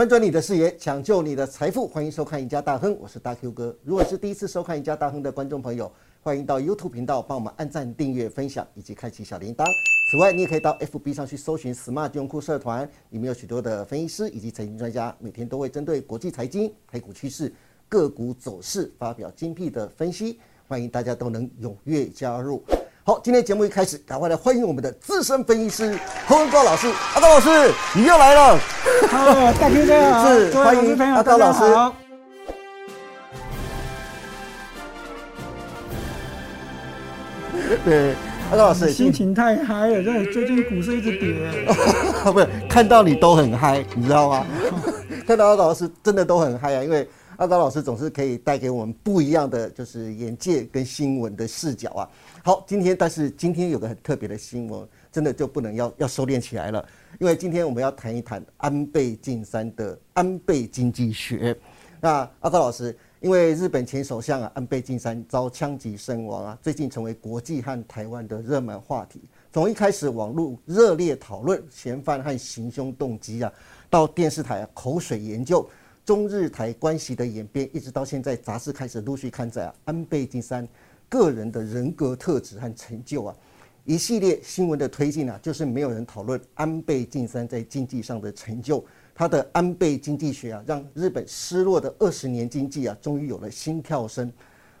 翻转你的视野，抢救你的财富，欢迎收看《赢家大亨》，我是大 Q 哥。如果是第一次收看《赢家大亨》的观众朋友，欢迎到 YouTube 频道帮我们按赞、订阅、分享以及开启小铃铛。此外，你也可以到 FB 上去搜寻 Smart 金融库社团，里面有许多的分析师以及财经专家，每天都会针对国际财经、台股趋势、个股走势发表精辟的分析，欢迎大家都能踊跃加入。好，今天节目一开始，赶快来欢迎我们的资深分析师洪文高老师。阿高老师，你又来了。好，大 Q 哥好，是欢迎阿高老师。对，阿高老师心情太嗨了，真的，最近股市一直跌。不是，看到你都很嗨，你知道吗？看到阿高老师真的都很嗨啊，因为阿高老师总是可以带给我们不一样的就是眼界跟新闻的视角啊。好，今天但是今天有个很特别的新闻，真的就不能要要收敛起来了，因为今天我们要谈一谈安倍晋三的安倍经济学。那阿高老师，因为日本前首相啊安倍晋三遭枪击身亡啊，最近成为国际和台湾的热门话题。从一开始网络热烈讨论嫌犯和行凶动机啊，到电视台啊口水研究中日台关系的演变，一直到现在杂志开始陆续刊载啊安倍晋三。个人的人格特质和成就啊，一系列新闻的推进啊，就是没有人讨论安倍晋三在经济上的成就。他的安倍经济学啊，让日本失落的二十年经济啊，终于有了心跳声。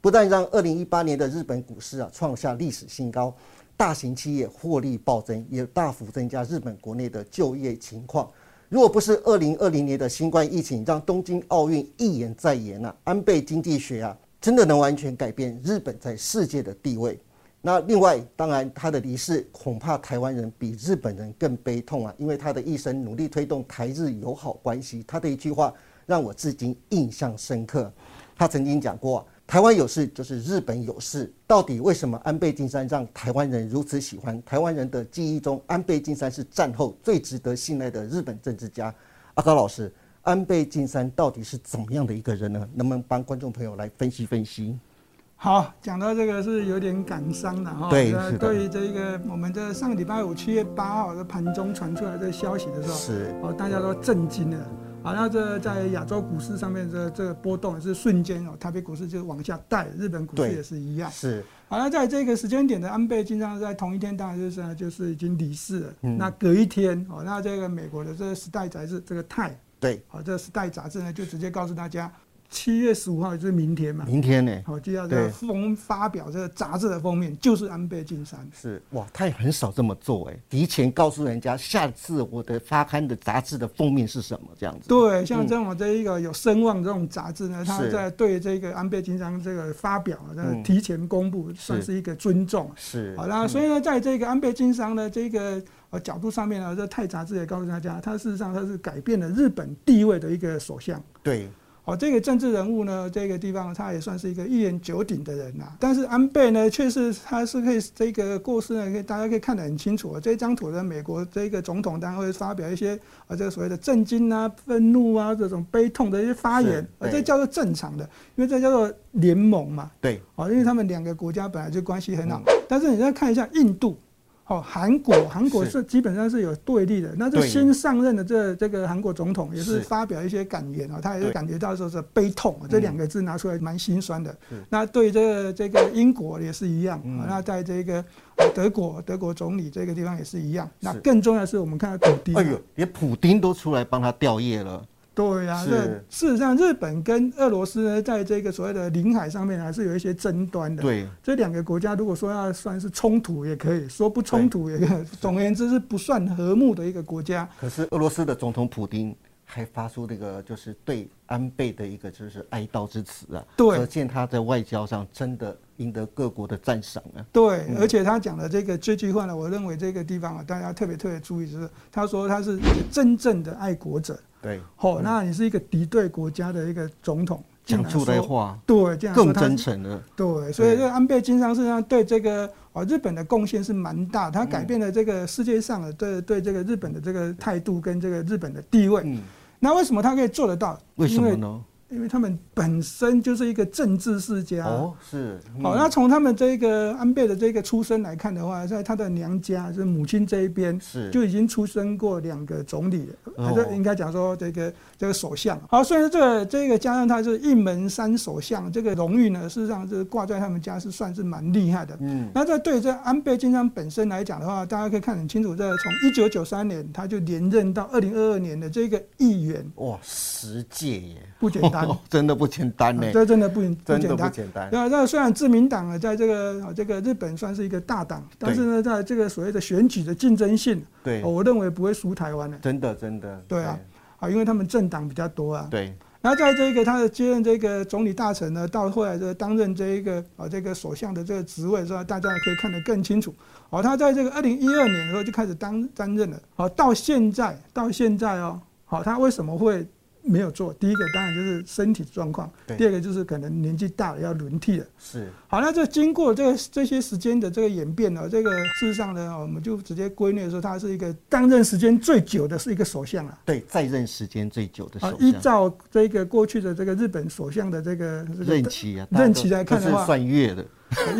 不但让二零一八年的日本股市啊创下历史新高，大型企业获利暴增，也大幅增加日本国内的就业情况。如果不是二零二零年的新冠疫情让东京奥运一延再延啊，安倍经济学啊。真的能完全改变日本在世界的地位？那另外，当然他的离世恐怕台湾人比日本人更悲痛啊！因为他的一生努力推动台日友好关系，他的一句话让我至今印象深刻。他曾经讲过：“台湾有事就是日本有事。”到底为什么安倍晋三让台湾人如此喜欢？台湾人的记忆中，安倍晋三是战后最值得信赖的日本政治家。阿高老师。安倍晋三到底是怎么样的一个人呢？能不能帮观众朋友来分析分析？好，讲到这个是有点感伤的哈。对，对于这个我们在上个礼拜五七月八号的盘中传出来这个消息的时候，是哦，大家都震惊了。好，那这在亚洲股市上面这这个波动也是瞬间哦，台北股市就往下带，日本股市也是一样。是。好，那在这个时间点的安倍晋三在同一天，当然就是就是已经离世了。嗯。那隔一天哦，那这个美国的这个时代杂志这个泰。对，好，这《时代》杂志呢，就直接告诉大家，七月十五号就是明天嘛。明天呢？好，就要这个封发表这个杂志的封面，就是安倍晋三。是哇，他也很少这么做哎，提前告诉人家，下次我的发刊的杂志的封面是什么这样子。对，像这种这一个有声望这种杂志呢，他在对这个安倍晋三这个发表，提前公布，算是一个尊重。是。好啦所以呢，在这个安倍晋三的这个。角度上面呢，这《泰》杂志也告诉大家，他事实上他是改变了日本地位的一个首相。对，哦，这个政治人物呢，这个地方他也算是一个一言九鼎的人呐。但是安倍呢，确实他是可以这个过世呢，可以大家可以看得很清楚。这张图的美国这个总统当然会发表一些啊，这个所谓的震惊啊、愤怒啊这种悲痛的一些发言，啊，这叫做正常的，因为这叫做联盟嘛。对，哦，因为他们两个国家本来就关系很好。但是你再看一下印度。好，韩国韩国是基本上是有对立的。那这新上任的这这个韩国总统也是发表一些感言啊，他也是感觉到说是悲痛，这两个字拿出来蛮心酸的。那对这个这个英国也是一样啊，那在这个德国德国总理这个地方也是一样。那更重要是我们看到普丁，哎呦，连普丁都出来帮他吊唁了。对啊，这事实上，日本跟俄罗斯呢，在这个所谓的领海上面还是有一些争端的。对，这两个国家如果说要算是冲突，也可以说不冲突也可以。总而言之，是不算和睦的一个国家。可是俄罗斯的总统普京还发出这个就是对安倍的一个就是哀悼之词啊，对，可见他在外交上真的赢得各国的赞赏啊。对，而且他讲的这个这句话呢，我认为这个地方啊，大家特别特别注意，就是他说他是真正的爱国者。对，好，那你是一个敌对国家的一个总统，讲出来话，对，这样更真诚了。对，所以这个安倍经常实际上对这个啊日本的贡献是蛮大，他改变了这个世界上的对对这个日本的这个态度跟这个日本的地位。嗯，那为什么他可以做得到？为什么呢？因为他们本身就是一个政治世家。哦，是。好，那从他们这个安倍的这个出身来看的话，在他的娘家，就是母亲这一边，是就已经出生过两个总理，还是应该讲说这个这个首相。好，所以说这个这个加上他是一门三首相，这个荣誉呢，事实上是挂在他们家是算是蛮厉害的。嗯，那这对这安倍晋三本身来讲的话，大家可以看很清楚，这从一九九三年他就连任到二零二二年的这个议员，哇，十届耶，不简单，真的不简单呢，这真的不真的不简单。那那虽然自民党啊，在这个这个日本算是一个大党，但是呢，在这个所谓的选举的竞争性，对，我认为不会输台湾的，真的真的，对啊，啊，因为他们政党比较多啊，对。然后在这个他的接任这个总理大臣呢，到后来这个担任这一个啊这个首相的这个职位，是吧？大家也可以看得更清楚。好，他在这个二零一二年的时候就开始当担任了，好，到现在到现在哦，好，他为什么会？没有做，第一个当然就是身体状况，第二个就是可能年纪大了要轮替了。是，好，那这经过这个这些时间的这个演变呢，这个事实上呢，我们就直接归类说，他是一个担任时间最久的是一个首相了。对，在任时间最久的首相。依照这个过去的这个日本首相的这个任期啊，任期来看的话，算月的，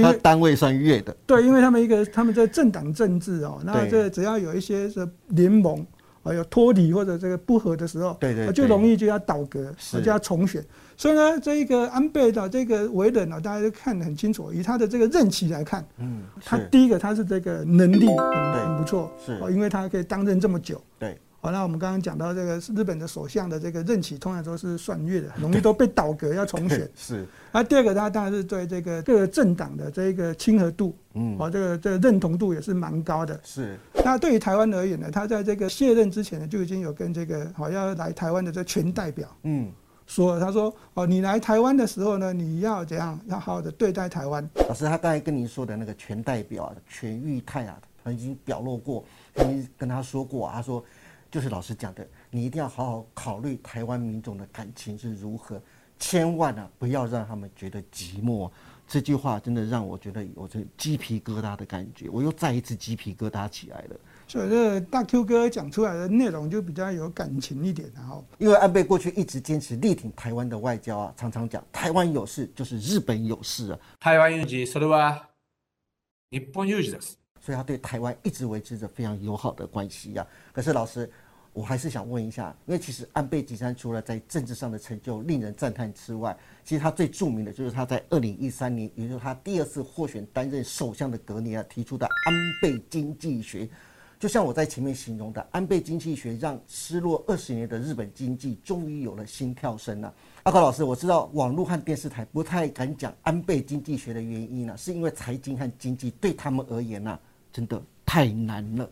他单位算月的。对，因为他们一个他们在政党政治哦，那这只要有一些是联盟。啊，有脱离或者这个不合的时候，对对，就容易就要倒阁，就要重选。所以呢，这一个安倍的这个为人呢，大家都看得很清楚。以他的这个任期来看，嗯，他第一个他是这个能力很很不错，是，因为他可以担任这么久，对。好，那我们刚刚讲到这个日本的首相的这个任期，通常都是算月的，容易都被倒戈要重选。是。那第二个，他当然是对这个各个政党的这个亲和度，嗯，哦，这个这个认同度也是蛮高的。是。那对于台湾而言呢，他在这个卸任之前呢，就已经有跟这个好要来台湾的这全代表，嗯，说他说哦，你来台湾的时候呢，你要怎样，要好好的对待台湾。老师，他刚才跟您说的那个全代表啊，全玉泰啊，他已经表露过，曾经跟他说过，他说。就是老师讲的，你一定要好好考虑台湾民众的感情是如何，千万啊不要让他们觉得寂寞。这句话真的让我觉得有这鸡皮疙瘩的感觉，我又再一次鸡皮疙瘩起来了。所以这大 Q 哥讲出来的内容就比较有感情一点，然后因为安倍过去一直坚持力挺台湾的外交啊，常常讲台湾有事就是日本有事啊。台湾有事，それは日本有事です。所以他对台湾一直维持着非常友好的关系呀。可是老师。 我还是想问一下，因为其实安倍晋三除了在政治上的成就令人赞叹之外，其实他最著名的就是他在二零一三年，也就是他第二次获选担任首相的隔年啊，提出的安倍经济学。就像我在前面形容的，安倍经济学让失落二十年的日本经济终于有了心跳声了。阿高老师，我知道网络和电视台不太敢讲安倍经济学的原因呢，是因为财经和经济对他们而言呢，真的太难了，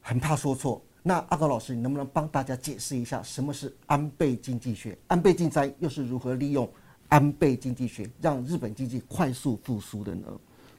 很怕说错。那阿高老师，你能不能帮大家解释一下什么是安倍经济学？安倍晋三又是如何利用安倍经济学让日本经济快速复苏的呢？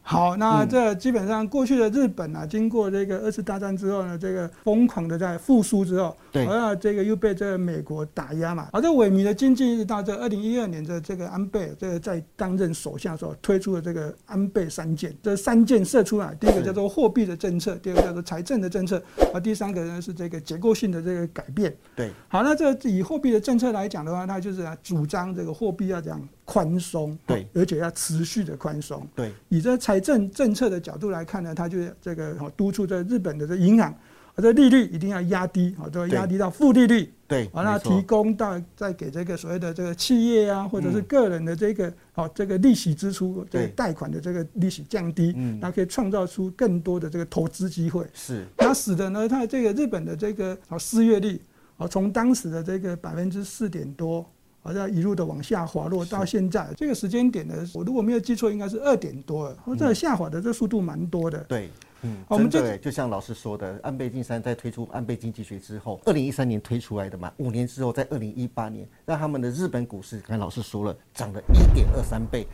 好，那这基本上过去的日本啊，经过这个二次大战之后呢，这个疯狂的在复苏之后，对，而这个又被这个美国打压嘛，而这萎靡的经济一直到这二零一二年的这个安倍这个在担任首相的时候推出了这个安倍三件，这三件射出来，第一个叫做货币的政策，第二个叫做财政的政策，而第三个呢是这个结构性的这个改变。对，好，那这以货币的政策来讲的话，它就是主张这个货币要讲宽松，对，而且要持续的宽松，对，以这财政政策的角度来看呢，它就这个督促这日本的这银行，啊，这利率一定要压低，好，都要压低到负利率，对，完了提供到再给这个所谓的这个企业啊，或者是个人的这个好这个利息支出，这个贷款的这个利息降低，嗯，那可以创造出更多的这个投资机会，是，那使得呢，它这个日本的这个啊失业率，啊从当时的这个百分之四点多。好像一路的往下滑落，到现在这个时间点呢，我如果没有记错，应该是二点多，这下滑的这速度蛮多的。对，嗯，我们这就像老师说的，安倍晋三在推出安倍经济学之后，二零一三年推出来的嘛，五年之后，在二零一八年，让他们的日本股市，刚才老师说了，涨了一点二三倍。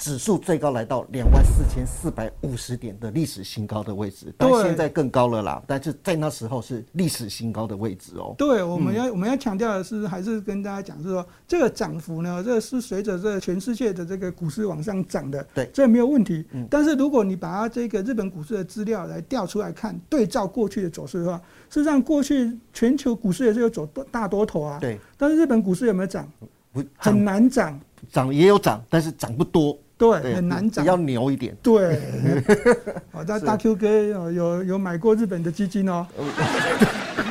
指数最高来到两万四千四百五十点的历史新高的位置，但现在更高了啦。但是在那时候是历史新高的位置哦。对，我们要我们要强调的是，还是跟大家讲，是说这个涨幅呢，这是随着这全世界的这个股市往上涨的。对，这没有问题。嗯。但是如果你把它这个日本股市的资料来调出来看，对照过去的走势的话，事实上过去全球股市也是有走多大多头啊。对。但是日本股市有没有涨？不很难涨，涨也有涨，但是涨不多，对，很难涨，要牛一点。对，好，那大 Q 哥有有有买过日本的基金哦。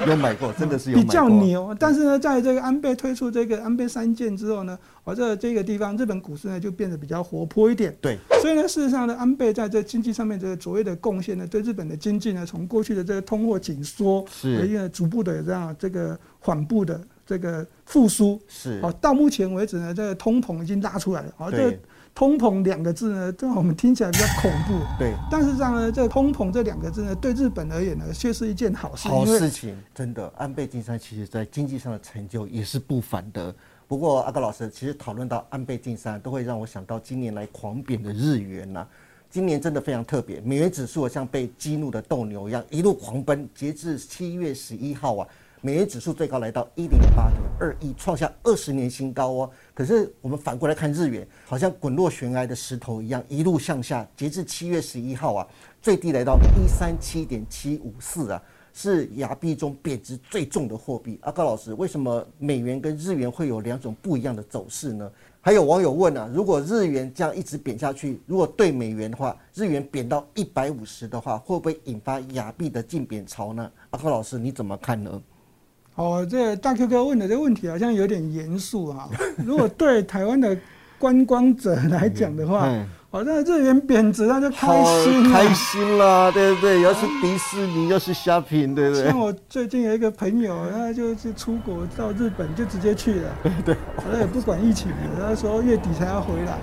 有买过，真的是有比较牛。但是呢，在这个安倍推出这个安倍三件之后呢，我这这个地方日本股市呢就变得比较活泼一点。对，所以呢，事实上呢，安倍在这经济上面这个卓越的贡献呢，对日本的经济呢，从过去的这个通货紧缩，是，因为逐步的这样这个缓步的这个复苏，是，哦，到目前为止呢，这个通膨已经拉出来了，好，这。通膨两个字呢，让我们听起来比较恐怖。对，但是这样呢，这通膨这两个字呢，对日本而言呢，却是一件好事。好事情，真的。安倍晋三其实在经济上的成就也是不凡的。不过阿高老师，其实讨论到安倍晋三，都会让我想到今年来狂贬的日元呐。今年真的非常特别，美元指数像被激怒的斗牛一样，一路狂奔。截至七月十一号啊。美元指数最高来到一零八点二亿，创下二十年新高哦。可是我们反过来看日元，好像滚落悬崖的石头一样，一路向下。截至七月十一号啊，最低来到一三七点七五四啊，是亚币中贬值最重的货币。阿高老师，为什么美元跟日元会有两种不一样的走势呢？还有网友问啊，如果日元这样一直贬下去，如果对美元的话，日元贬到一百五十的话，会不会引发亚币的净贬潮呢？阿高老师，你怎么看呢？哦，这大 Q 哥问的这个问题好像有点严肃哈。如果对台湾的观光者来讲的话，好像日元贬值，那就开心开心啦，对不对？要是迪士尼，要是 shopping，对不对？像我最近有一个朋友，他就是出国到日本，就直接去了，对 对，他也不管疫情，他说月底才要回来。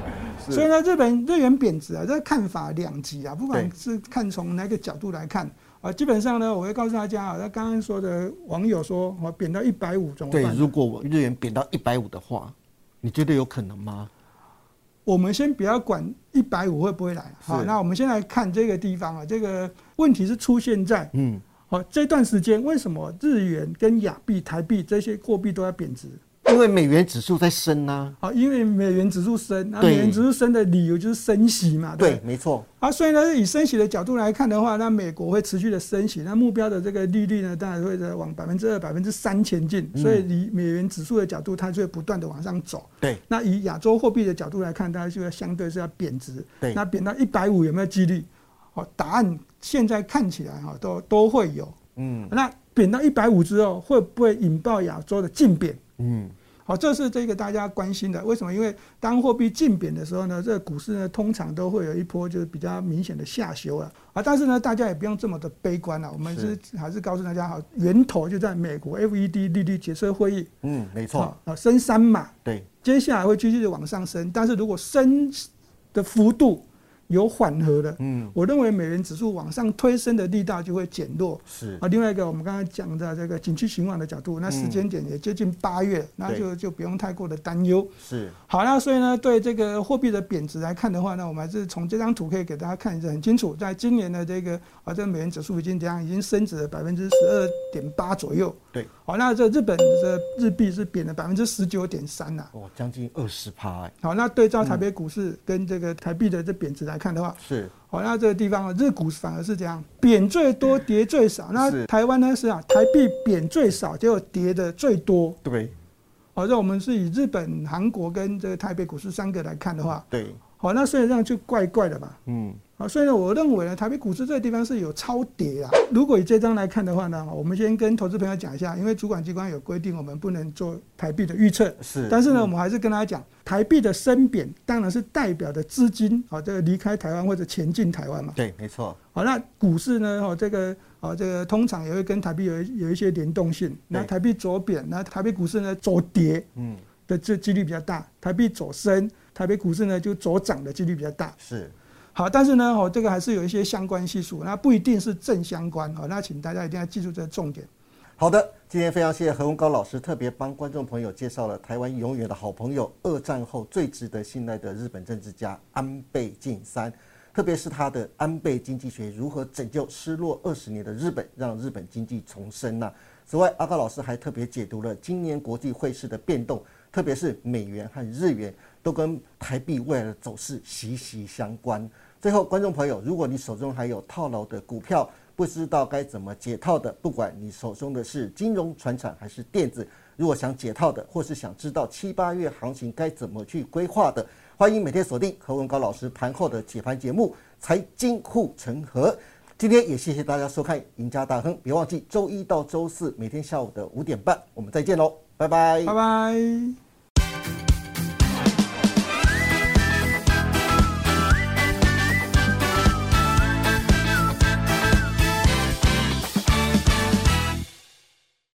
所以呢，日本日元贬值啊，这看法两极啊，不管是看从哪个角度来看。啊，基本上呢，我会告诉大家啊，那刚刚说的网友说，我贬到一百五怎么办？对，如果我日元贬到一百五的话，你觉得有可能吗？我们先不要管一百五会不会来，好，那我们先来看这个地方啊，这个问题是出现在嗯，好这段时间为什么日元跟亚币、台币这些货币都要贬值？因为美元指数在升呐，好，因为美元指数升，那美元指数升的理由就是升息嘛，对，没错。啊，所以呢，以升息的角度来看的话，那美国会持续的升息，那目标的这个利率呢，当然会在往百分之二、百分之三前进。所以以美元指数的角度，它就会不断的往上走。对。那以亚洲货币的角度来看，它就要相对是要贬值。对。那贬到一百五有没有几率？哦，答案现在看起来哈，都都会有。嗯。那贬到一百五之后，会不会引爆亚洲的净贬？嗯。好，这是这个大家关心的。为什么？因为当货币净贬的时候呢，这个股市呢通常都会有一波就是比较明显的下修啊。啊，但是呢，大家也不用这么的悲观了。我们是还是告诉大家，好，源头就在美国 FED 利率决策会议。嗯，没错。啊，升三码。对。接下来会继续的往上升，但是如果升的幅度。有缓和的，嗯，我认为美元指数往上推升的力道就会减弱。是啊，另外一个我们刚才讲的这个景区循环的角度，那时间点也接近八月，那就就不用太过的担忧。是好，那所以呢，对这个货币的贬值来看的话呢，我们还是从这张图可以给大家看一下很清楚，在今年的这个啊，这个美元指数已经怎样，已经升值了百分之十二点八左右。对，好，那这日本的日币是贬了百分之十九点三呐，哦，将近二十趴。好，那对照台北股市跟这个台币的这贬值来看的话，是，好，那这个地方日股反而是这样，贬最多，跌最少。那台湾呢是啊，台币贬最少，结果跌的最多。对，好，那我们是以日本、韩国跟这个台北股市三个来看的话，对，好，那所以这样就怪怪的吧。嗯。啊，所以呢，我认为呢，台北股市这个地方是有超跌啊。如果以这张来看的话呢，我们先跟投资朋友讲一下，因为主管机关有规定，我们不能做台币的预测。是。但是呢，我们还是跟大家讲，台币的升贬当然是代表的资金啊，这个离开台湾或者前进台湾嘛。对，没错。好，那股市呢，哦，这个啊，这个通常也会跟台币有有一些联动性。那台币走贬，那台北股市呢走跌，嗯，的这几率比较大。台币走升，台北股市呢就走涨的几率比较大。是。好，但是呢，哦，这个还是有一些相关系数，那不一定是正相关哦。那请大家一定要记住这个重点。好的，今天非常谢谢何文高老师特别帮观众朋友介绍了台湾永远的好朋友，二战后最值得信赖的日本政治家安倍晋三，特别是他的安倍经济学如何拯救失落二十年的日本，让日本经济重生呢？此外，阿高老师还特别解读了今年国际汇市的变动，特别是美元和日元都跟台币未来的走势息息相关。最后，观众朋友，如果你手中还有套牢的股票，不知道该怎么解套的，不管你手中的是金融、船产还是电子，如果想解套的，或是想知道七八月行情该怎么去规划的，欢迎每天锁定何文高老师盘后的解盘节目《财经护城河》。今天也谢谢大家收看《赢家大亨》，别忘记周一到周四每天下午的五点半，我们再见喽，拜拜，拜拜。